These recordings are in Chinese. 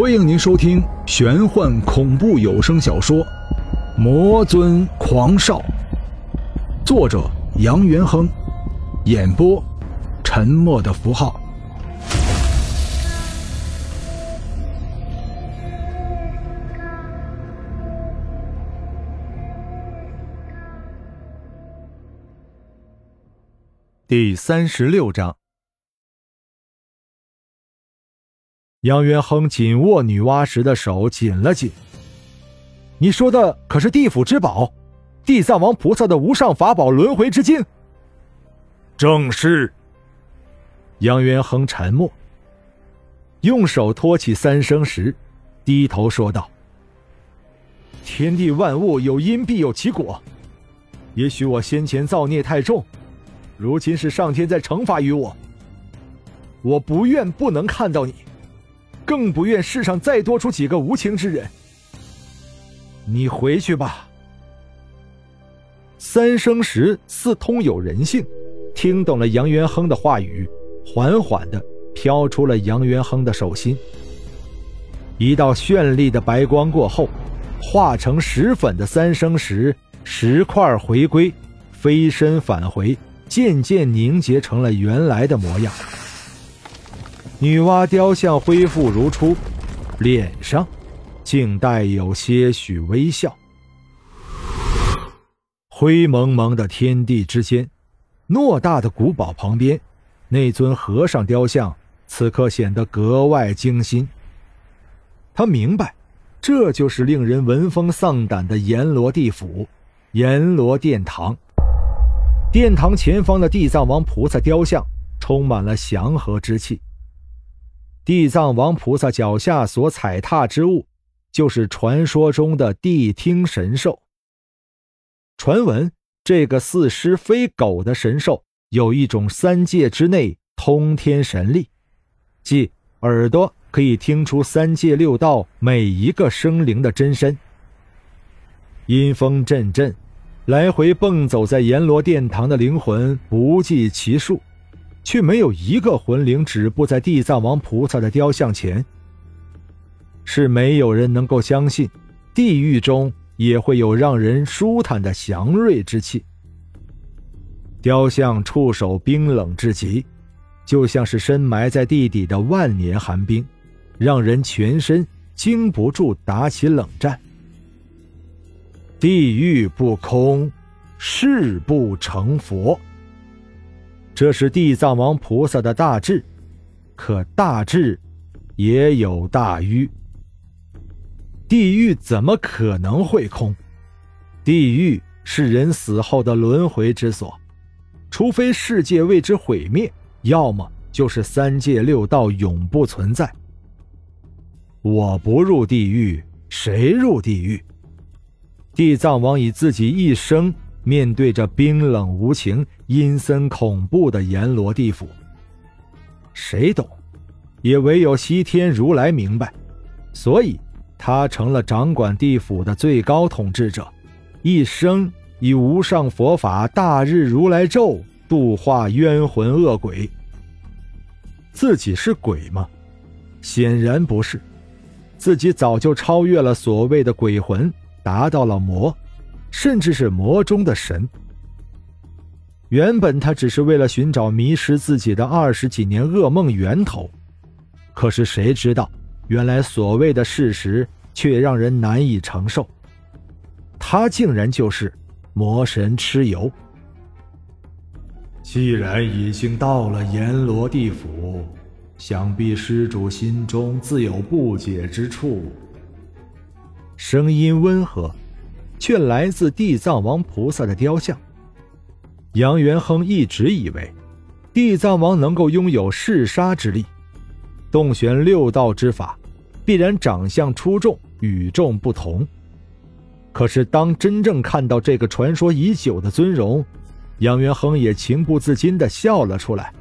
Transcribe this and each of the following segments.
欢迎您收听玄幻恐怖有声小说《魔尊狂少》，作者杨元亨，演播沉默的符号。第三十六章。杨元亨紧握女娲石的手紧了紧。你说的可是地府之宝，地藏王菩萨的无上法宝轮回之金？正是。杨元亨沉默，用手托起三生石，低头说道：“天地万物有因必有其果，也许我先前造孽太重，如今是上天在惩罚于我。我不愿不能看到你。”更不愿世上再多出几个无情之人。你回去吧。三生石似通有人性，听懂了杨元亨的话语，缓缓的飘出了杨元亨的手心。一道绚丽的白光过后，化成石粉的三生石石块回归，飞身返回，渐渐凝结成了原来的模样。女娲雕像恢复如初，脸上竟带有些许微笑。灰蒙蒙的天地之间，偌大的古堡旁边，那尊和尚雕像此刻显得格外精心。他明白，这就是令人闻风丧胆的阎罗地府，阎罗殿堂。殿堂前方的地藏王菩萨雕像充满了祥和之气。地藏王菩萨脚下所踩踏之物，就是传说中的谛听神兽。传闻这个似狮非狗的神兽，有一种三界之内通天神力，即耳朵可以听出三界六道每一个生灵的真身。阴风阵阵，来回蹦走在阎罗殿堂的灵魂不计其数。却没有一个魂灵止步在地藏王菩萨的雕像前。是没有人能够相信，地狱中也会有让人舒坦的祥瑞之气。雕像触手冰冷至极，就像是深埋在地底的万年寒冰，让人全身经不住打起冷战。地狱不空，誓不成佛。这是地藏王菩萨的大智，可大智也有大愚。地狱怎么可能会空？地狱是人死后的轮回之所，除非世界为之毁灭，要么就是三界六道永不存在。我不入地狱，谁入地狱？地藏王以自己一生。面对着冰冷无情、阴森恐怖的阎罗地府，谁懂？也唯有西天如来明白。所以，他成了掌管地府的最高统治者，一生以无上佛法、大日如来咒度化冤魂恶鬼。自己是鬼吗？显然不是，自己早就超越了所谓的鬼魂，达到了魔。甚至是魔中的神。原本他只是为了寻找迷失自己的二十几年噩梦源头，可是谁知道，原来所谓的事实却让人难以承受。他竟然就是魔神蚩尤。既然已经到了阎罗地府，想必施主心中自有不解之处。声音温和。却来自地藏王菩萨的雕像。杨元亨一直以为，地藏王能够拥有弑杀之力，洞玄六道之法，必然长相出众，与众不同。可是当真正看到这个传说已久的尊容，杨元亨也情不自禁地笑了出来。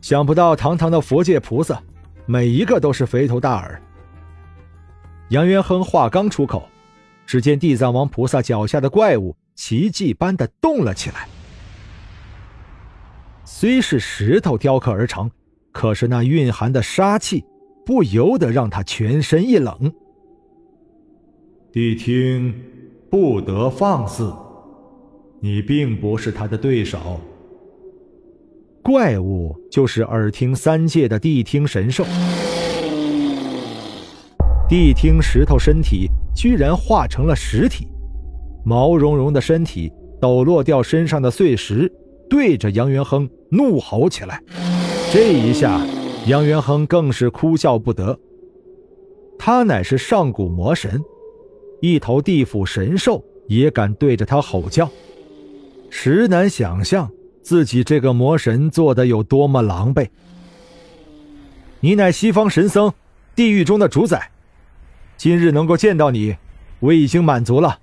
想不到堂堂的佛界菩萨，每一个都是肥头大耳。杨元亨话刚出口。只见地藏王菩萨脚下的怪物奇迹般的动了起来，虽是石头雕刻而成，可是那蕴含的杀气不由得让他全身一冷。谛听，不得放肆！你并不是他的对手。怪物就是耳听三界的谛听神兽。谛听石头身体居然化成了实体，毛茸茸的身体抖落掉身上的碎石，对着杨元亨怒吼起来。这一下，杨元亨更是哭笑不得。他乃是上古魔神。一头地府神兽也敢对着他吼叫，实难想象自己这个魔神做的有多么狼狈。你乃西方神僧，地狱中的主宰，今日能够见到你，我已经满足了。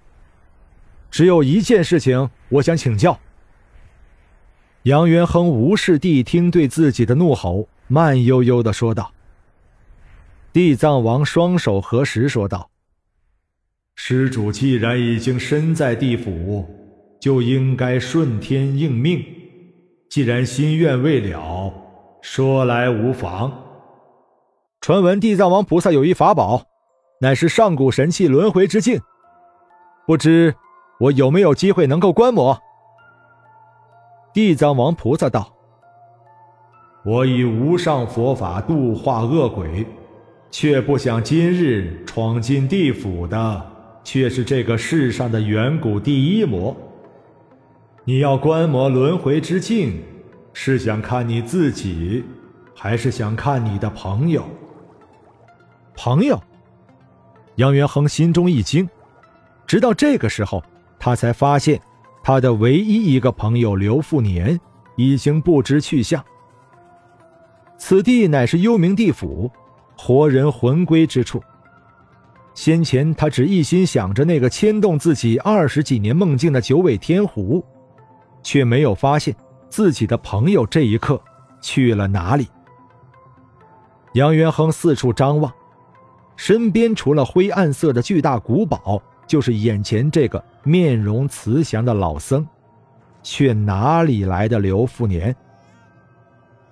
只有一件事情，我想请教。杨元亨无视谛听对自己的怒吼，慢悠悠的说道。地藏王双手合十说道。施主既然已经身在地府，就应该顺天应命。既然心愿未了，说来无妨。传闻地藏王菩萨有一法宝，乃是上古神器轮回之境，不知我有没有机会能够观摩？地藏王菩萨道：“我以无上佛法度化恶鬼，却不想今日闯进地府的。”却是这个世上的远古第一魔。你要观摩轮回之境，是想看你自己，还是想看你的朋友？朋友？杨元亨心中一惊，直到这个时候，他才发现他的唯一一个朋友刘富年已经不知去向。此地乃是幽冥地府，活人魂归之处。先前他只一心想着那个牵动自己二十几年梦境的九尾天狐，却没有发现自己的朋友这一刻去了哪里。杨元亨四处张望，身边除了灰暗色的巨大古堡，就是眼前这个面容慈祥的老僧，却哪里来的刘富年？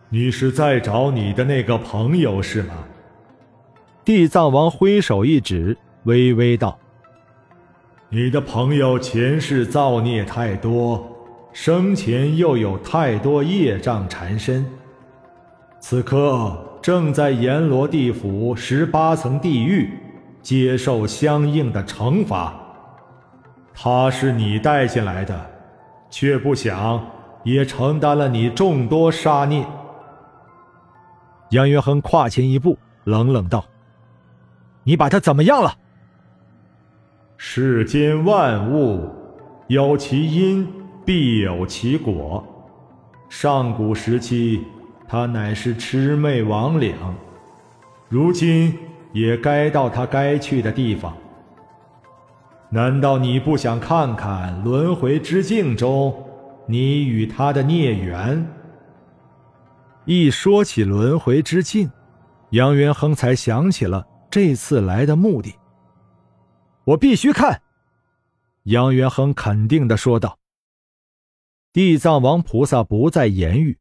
你是在找你的那个朋友是吗？地藏王挥手一指，微微道：“你的朋友前世造孽太多，生前又有太多业障缠身，此刻正在阎罗地府十八层地狱接受相应的惩罚。他是你带进来的，却不想也承担了你众多杀孽。”杨元亨跨前一步，冷冷道。你把他怎么样了？世间万物有其因，必有其果。上古时期，他乃是魑魅魍魉，如今也该到他该去的地方。难道你不想看看轮回之境中你与他的孽缘？一说起轮回之境，杨元亨才想起了。这次来的目的，我必须看。”杨元亨肯定的说道。地藏王菩萨不再言语，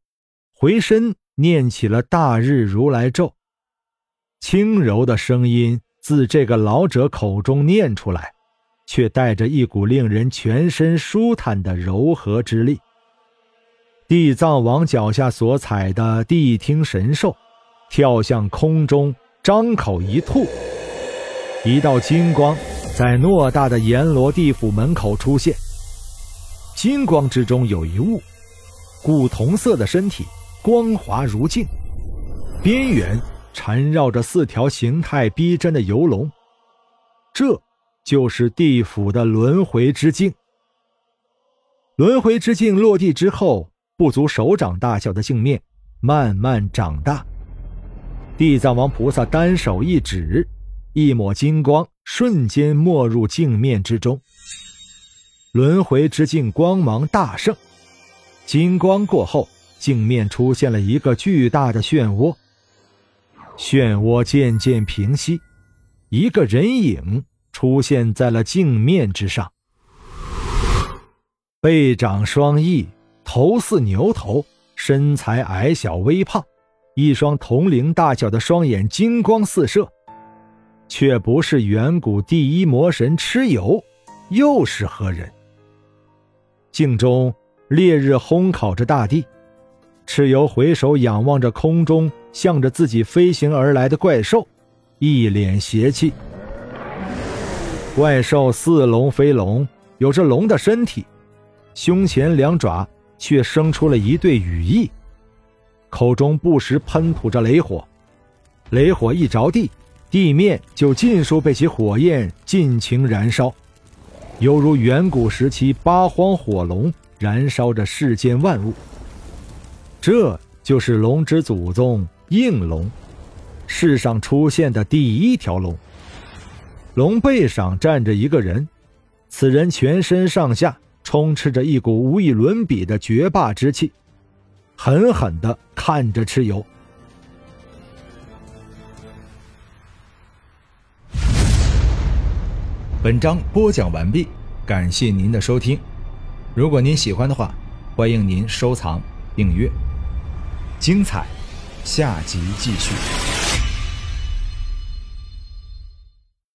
回身念起了大日如来咒，轻柔的声音自这个老者口中念出来，却带着一股令人全身舒坦的柔和之力。地藏王脚下所踩的谛听神兽，跳向空中。张口一吐，一道金光在偌大的阎罗地府门口出现。金光之中有一物，古铜色的身体，光滑如镜，边缘缠绕着四条形态逼真的游龙。这就是地府的轮回之镜。轮回之镜落地之后，不足手掌大小的镜面慢慢长大。地藏王菩萨单手一指，一抹金光瞬间没入镜面之中。轮回之镜光芒大盛，金光过后，镜面出现了一个巨大的漩涡。漩涡渐渐平息，一个人影出现在了镜面之上。背长双翼，头似牛头，身材矮小微胖。一双铜铃大小的双眼金光四射，却不是远古第一魔神蚩尤，又是何人？镜中烈日烘烤着大地，蚩尤回首仰望着空中向着自己飞行而来的怪兽，一脸邪气。怪兽似龙非龙，有着龙的身体，胸前两爪却生出了一对羽翼。口中不时喷吐着雷火，雷火一着地，地面就尽数被其火焰尽情燃烧，犹如远古时期八荒火龙燃烧着世间万物。这就是龙之祖宗应龙，世上出现的第一条龙。龙背上站着一个人，此人全身上下充斥着一股无与伦比的绝霸之气。狠狠的看着蚩尤。本章播讲完毕，感谢您的收听。如果您喜欢的话，欢迎您收藏、订阅。精彩，下集继续。